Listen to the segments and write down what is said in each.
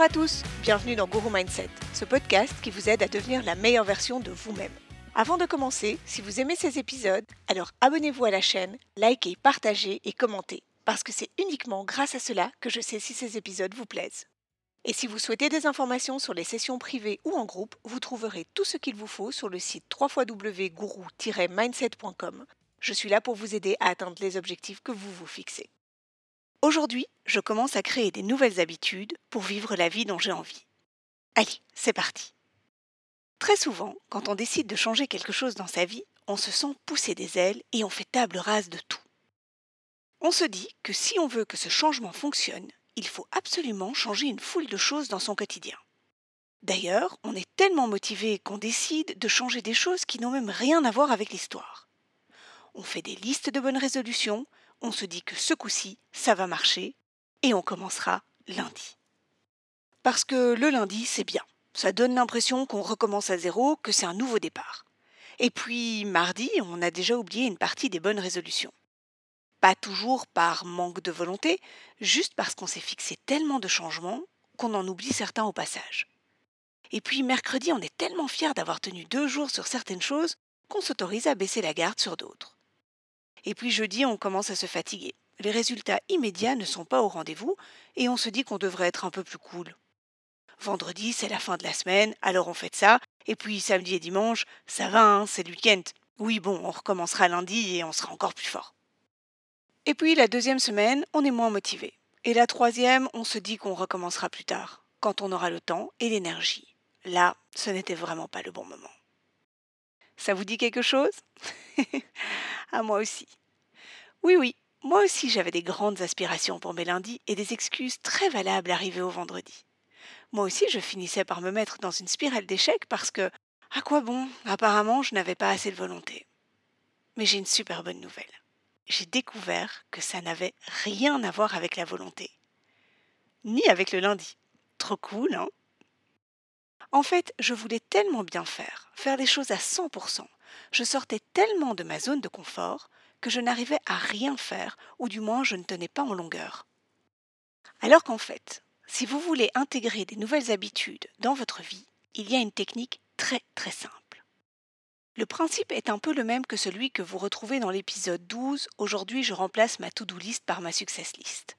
Bonjour à tous, bienvenue dans Guru Mindset, ce podcast qui vous aide à devenir la meilleure version de vous-même. Avant de commencer, si vous aimez ces épisodes, alors abonnez-vous à la chaîne, likez, partagez et commentez, parce que c'est uniquement grâce à cela que je sais si ces épisodes vous plaisent. Et si vous souhaitez des informations sur les sessions privées ou en groupe, vous trouverez tout ce qu'il vous faut sur le site www.guru-mindset.com. Je suis là pour vous aider à atteindre les objectifs que vous vous fixez. Aujourd'hui, je commence à créer des nouvelles habitudes pour vivre la vie dont j'ai envie. Allez, c'est parti. Très souvent, quand on décide de changer quelque chose dans sa vie, on se sent pousser des ailes et on fait table rase de tout. On se dit que si on veut que ce changement fonctionne, il faut absolument changer une foule de choses dans son quotidien. D'ailleurs, on est tellement motivé qu'on décide de changer des choses qui n'ont même rien à voir avec l'histoire. On fait des listes de bonnes résolutions, on se dit que ce coup-ci, ça va marcher, et on commencera lundi. Parce que le lundi, c'est bien. Ça donne l'impression qu'on recommence à zéro, que c'est un nouveau départ. Et puis, mardi, on a déjà oublié une partie des bonnes résolutions. Pas toujours par manque de volonté, juste parce qu'on s'est fixé tellement de changements qu'on en oublie certains au passage. Et puis mercredi, on est tellement fier d'avoir tenu deux jours sur certaines choses qu'on s'autorise à baisser la garde sur d'autres. Et puis jeudi, on commence à se fatiguer. Les résultats immédiats ne sont pas au rendez-vous et on se dit qu'on devrait être un peu plus cool. Vendredi, c'est la fin de la semaine, alors on fait ça. Et puis samedi et dimanche, ça va, hein, c'est le week-end. Oui, bon, on recommencera lundi et on sera encore plus fort. Et puis la deuxième semaine, on est moins motivé. Et la troisième, on se dit qu'on recommencera plus tard, quand on aura le temps et l'énergie. Là, ce n'était vraiment pas le bon moment. Ça vous dit quelque chose? À moi aussi. Oui, oui, moi aussi j'avais des grandes aspirations pour mes lundis et des excuses très valables arrivées au vendredi. Moi aussi je finissais par me mettre dans une spirale d'échecs parce que, à quoi bon? Apparemment je n'avais pas assez de volonté. Mais j'ai une super bonne nouvelle j'ai découvert que ça n'avait rien à voir avec la volonté. Ni avec le lundi. Trop cool, hein? En fait, je voulais tellement bien faire, faire les choses à 100%. Je sortais tellement de ma zone de confort que je n'arrivais à rien faire, ou du moins je ne tenais pas en longueur. Alors qu'en fait, si vous voulez intégrer des nouvelles habitudes dans votre vie, il y a une technique très très simple. Le principe est un peu le même que celui que vous retrouvez dans l'épisode 12 Aujourd'hui je remplace ma to-do list par ma success list.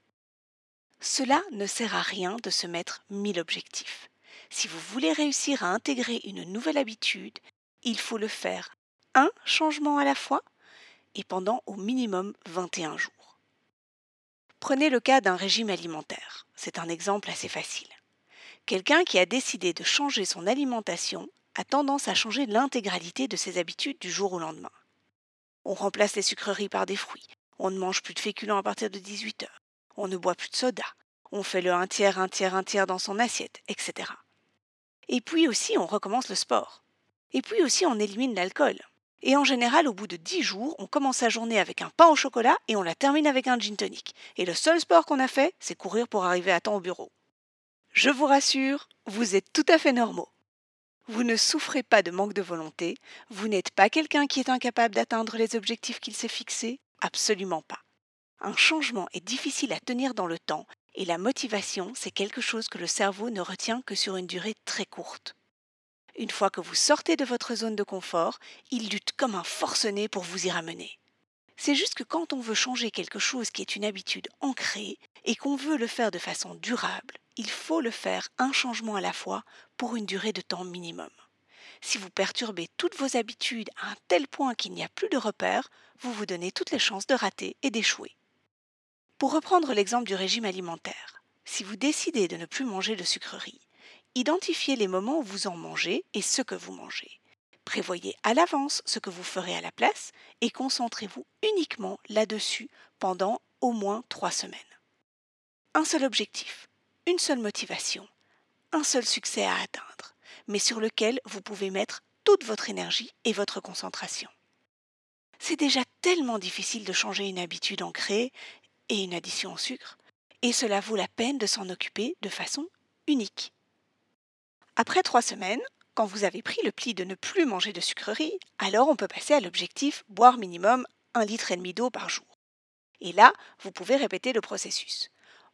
Cela ne sert à rien de se mettre mille objectifs. Si vous voulez réussir à intégrer une nouvelle habitude, il faut le faire un changement à la fois et pendant au minimum 21 jours. Prenez le cas d'un régime alimentaire. C'est un exemple assez facile. Quelqu'un qui a décidé de changer son alimentation a tendance à changer l'intégralité de ses habitudes du jour au lendemain. On remplace les sucreries par des fruits, on ne mange plus de féculents à partir de 18 heures, on ne boit plus de soda, on fait le un tiers, un tiers, un tiers dans son assiette, etc. Et puis aussi on recommence le sport. Et puis aussi on élimine l'alcool. Et en général, au bout de 10 jours, on commence sa journée avec un pain au chocolat et on la termine avec un gin tonic. Et le seul sport qu'on a fait, c'est courir pour arriver à temps au bureau. Je vous rassure, vous êtes tout à fait normaux. Vous ne souffrez pas de manque de volonté, vous n'êtes pas quelqu'un qui est incapable d'atteindre les objectifs qu'il s'est fixés, absolument pas. Un changement est difficile à tenir dans le temps et la motivation, c'est quelque chose que le cerveau ne retient que sur une durée très courte. Une fois que vous sortez de votre zone de confort, il lutte comme un forcené pour vous y ramener. C'est juste que quand on veut changer quelque chose qui est une habitude ancrée et qu'on veut le faire de façon durable, il faut le faire un changement à la fois pour une durée de temps minimum. Si vous perturbez toutes vos habitudes à un tel point qu'il n'y a plus de repères, vous vous donnez toutes les chances de rater et d'échouer. Pour reprendre l'exemple du régime alimentaire, si vous décidez de ne plus manger de sucreries, identifiez les moments où vous en mangez et ce que vous mangez. Prévoyez à l'avance ce que vous ferez à la place et concentrez-vous uniquement là-dessus pendant au moins trois semaines. Un seul objectif, une seule motivation, un seul succès à atteindre, mais sur lequel vous pouvez mettre toute votre énergie et votre concentration. C'est déjà tellement difficile de changer une habitude ancrée et une addition au sucre, et cela vaut la peine de s'en occuper de façon unique. Après trois semaines, quand vous avez pris le pli de ne plus manger de sucreries, alors on peut passer à l'objectif boire minimum un litre et demi d'eau par jour. Et là, vous pouvez répéter le processus.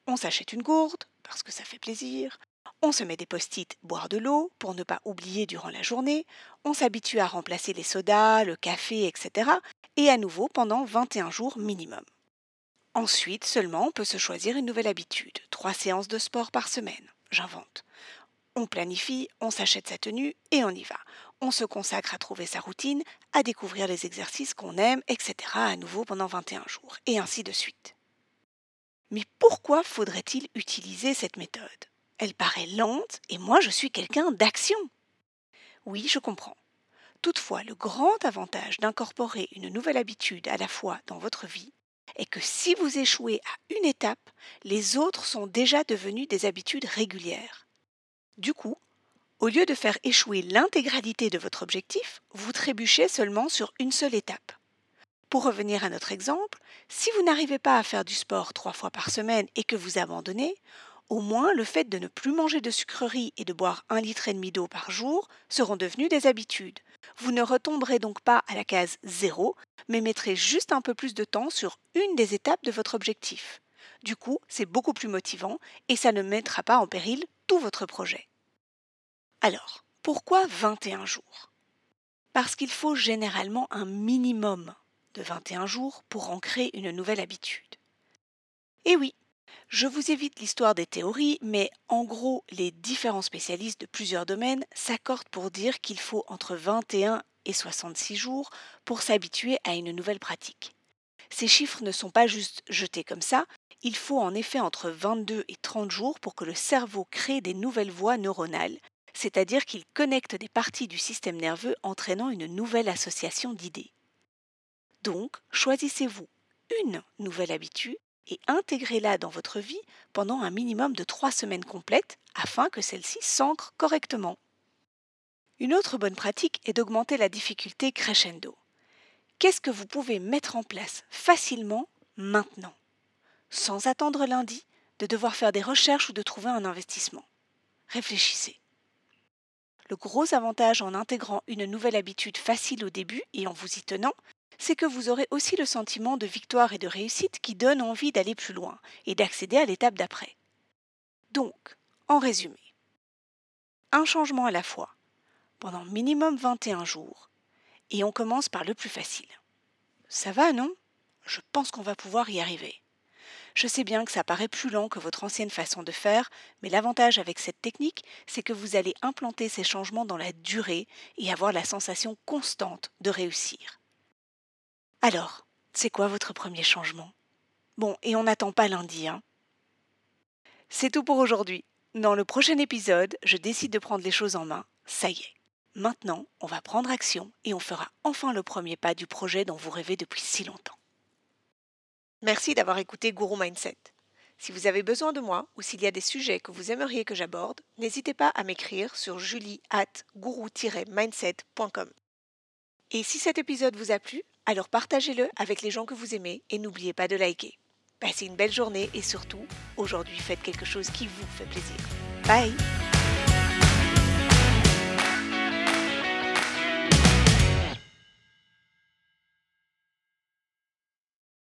On s'achète une gourde, parce que ça fait plaisir. On se met des post-it boire de l'eau pour ne pas oublier durant la journée. On s'habitue à remplacer les sodas, le café, etc. Et à nouveau pendant 21 jours minimum. Ensuite seulement on peut se choisir une nouvelle habitude. Trois séances de sport par semaine. J'invente. On planifie, on s'achète sa tenue et on y va. On se consacre à trouver sa routine, à découvrir les exercices qu'on aime, etc. à nouveau pendant 21 jours. Et ainsi de suite. Mais pourquoi faudrait-il utiliser cette méthode? Elle paraît lente et moi je suis quelqu'un d'action. Oui, je comprends. Toutefois, le grand avantage d'incorporer une nouvelle habitude à la fois dans votre vie est que si vous échouez à une étape, les autres sont déjà devenues des habitudes régulières. Du coup, au lieu de faire échouer l'intégralité de votre objectif, vous trébuchez seulement sur une seule étape. Pour revenir à notre exemple, si vous n'arrivez pas à faire du sport trois fois par semaine et que vous abandonnez, au moins le fait de ne plus manger de sucreries et de boire un litre et demi d'eau par jour seront devenus des habitudes. Vous ne retomberez donc pas à la case zéro, mais mettrez juste un peu plus de temps sur une des étapes de votre objectif. Du coup, c'est beaucoup plus motivant et ça ne mettra pas en péril votre projet. Alors, pourquoi 21 jours? Parce qu'il faut généralement un minimum de 21 jours pour ancrer une nouvelle habitude. Et oui, je vous évite l'histoire des théories, mais en gros, les différents spécialistes de plusieurs domaines s'accordent pour dire qu'il faut entre 21 et 66 jours pour s'habituer à une nouvelle pratique. Ces chiffres ne sont pas juste jetés comme ça, il faut en effet entre 22 et 30 jours pour que le cerveau crée des nouvelles voies neuronales, c'est-à-dire qu'il connecte des parties du système nerveux entraînant une nouvelle association d'idées. Donc, choisissez-vous une nouvelle habitude et intégrez-la dans votre vie pendant un minimum de trois semaines complètes afin que celle-ci s'ancre correctement. Une autre bonne pratique est d'augmenter la difficulté crescendo. Qu'est-ce que vous pouvez mettre en place facilement maintenant, sans attendre lundi de devoir faire des recherches ou de trouver un investissement Réfléchissez. Le gros avantage en intégrant une nouvelle habitude facile au début et en vous y tenant, c'est que vous aurez aussi le sentiment de victoire et de réussite qui donne envie d'aller plus loin et d'accéder à l'étape d'après. Donc, en résumé, un changement à la fois, pendant minimum 21 jours, et on commence par le plus facile. Ça va, non? Je pense qu'on va pouvoir y arriver. Je sais bien que ça paraît plus lent que votre ancienne façon de faire, mais l'avantage avec cette technique, c'est que vous allez implanter ces changements dans la durée et avoir la sensation constante de réussir. Alors, c'est quoi votre premier changement? Bon, et on n'attend pas lundi, hein C'est tout pour aujourd'hui. Dans le prochain épisode, je décide de prendre les choses en main. Ça y est. Maintenant, on va prendre action et on fera enfin le premier pas du projet dont vous rêvez depuis si longtemps. Merci d'avoir écouté Guru Mindset. Si vous avez besoin de moi ou s'il y a des sujets que vous aimeriez que j'aborde, n'hésitez pas à m'écrire sur julie at guru-mindset.com. Et si cet épisode vous a plu, alors partagez-le avec les gens que vous aimez et n'oubliez pas de liker. Passez une belle journée et surtout, aujourd'hui faites quelque chose qui vous fait plaisir. Bye